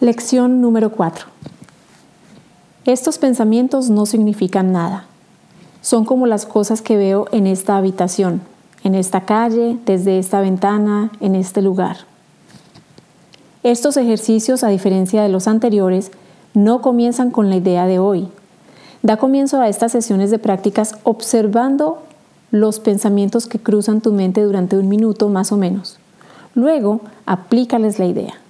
Lección número 4. Estos pensamientos no significan nada. Son como las cosas que veo en esta habitación, en esta calle, desde esta ventana, en este lugar. Estos ejercicios, a diferencia de los anteriores, no comienzan con la idea de hoy. Da comienzo a estas sesiones de prácticas observando los pensamientos que cruzan tu mente durante un minuto más o menos. Luego, aplícales la idea.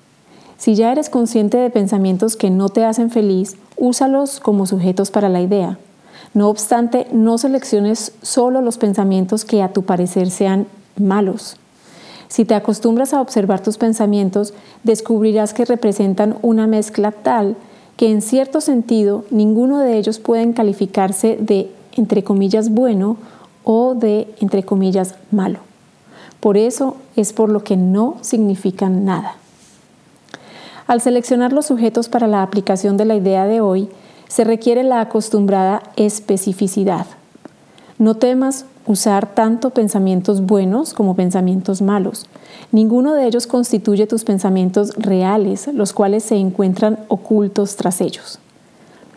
Si ya eres consciente de pensamientos que no te hacen feliz, úsalos como sujetos para la idea. No obstante, no selecciones solo los pensamientos que a tu parecer sean malos. Si te acostumbras a observar tus pensamientos, descubrirás que representan una mezcla tal que en cierto sentido ninguno de ellos pueden calificarse de, entre comillas, bueno o de, entre comillas, malo. Por eso es por lo que no significan nada. Al seleccionar los sujetos para la aplicación de la idea de hoy, se requiere la acostumbrada especificidad. No temas usar tanto pensamientos buenos como pensamientos malos. Ninguno de ellos constituye tus pensamientos reales, los cuales se encuentran ocultos tras ellos.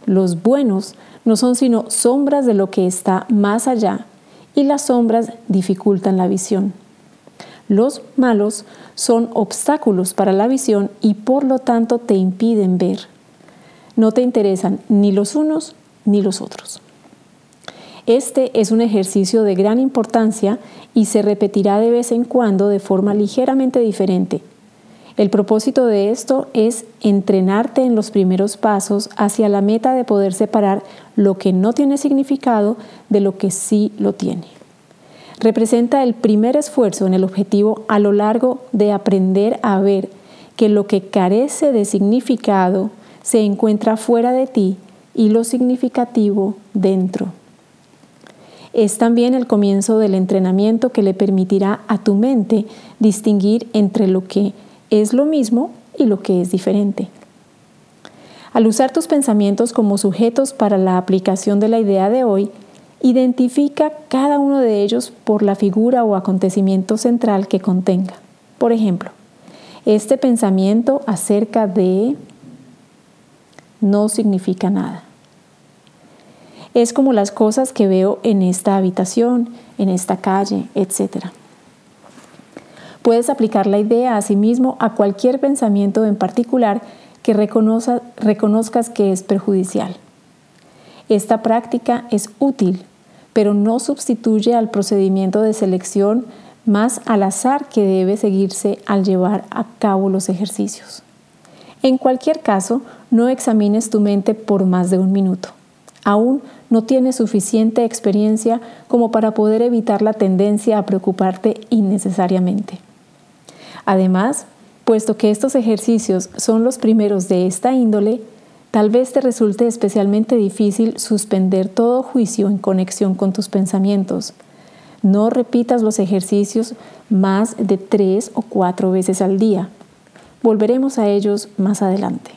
Los buenos no son sino sombras de lo que está más allá y las sombras dificultan la visión. Los malos son obstáculos para la visión y por lo tanto te impiden ver. No te interesan ni los unos ni los otros. Este es un ejercicio de gran importancia y se repetirá de vez en cuando de forma ligeramente diferente. El propósito de esto es entrenarte en los primeros pasos hacia la meta de poder separar lo que no tiene significado de lo que sí lo tiene representa el primer esfuerzo en el objetivo a lo largo de aprender a ver que lo que carece de significado se encuentra fuera de ti y lo significativo dentro. Es también el comienzo del entrenamiento que le permitirá a tu mente distinguir entre lo que es lo mismo y lo que es diferente. Al usar tus pensamientos como sujetos para la aplicación de la idea de hoy, Identifica cada uno de ellos por la figura o acontecimiento central que contenga. Por ejemplo, este pensamiento acerca de no significa nada. Es como las cosas que veo en esta habitación, en esta calle, etc. Puedes aplicar la idea a sí mismo a cualquier pensamiento en particular que reconozcas que es perjudicial. Esta práctica es útil pero no sustituye al procedimiento de selección más al azar que debe seguirse al llevar a cabo los ejercicios. En cualquier caso, no examines tu mente por más de un minuto. Aún no tienes suficiente experiencia como para poder evitar la tendencia a preocuparte innecesariamente. Además, puesto que estos ejercicios son los primeros de esta índole, Tal vez te resulte especialmente difícil suspender todo juicio en conexión con tus pensamientos. No repitas los ejercicios más de tres o cuatro veces al día. Volveremos a ellos más adelante.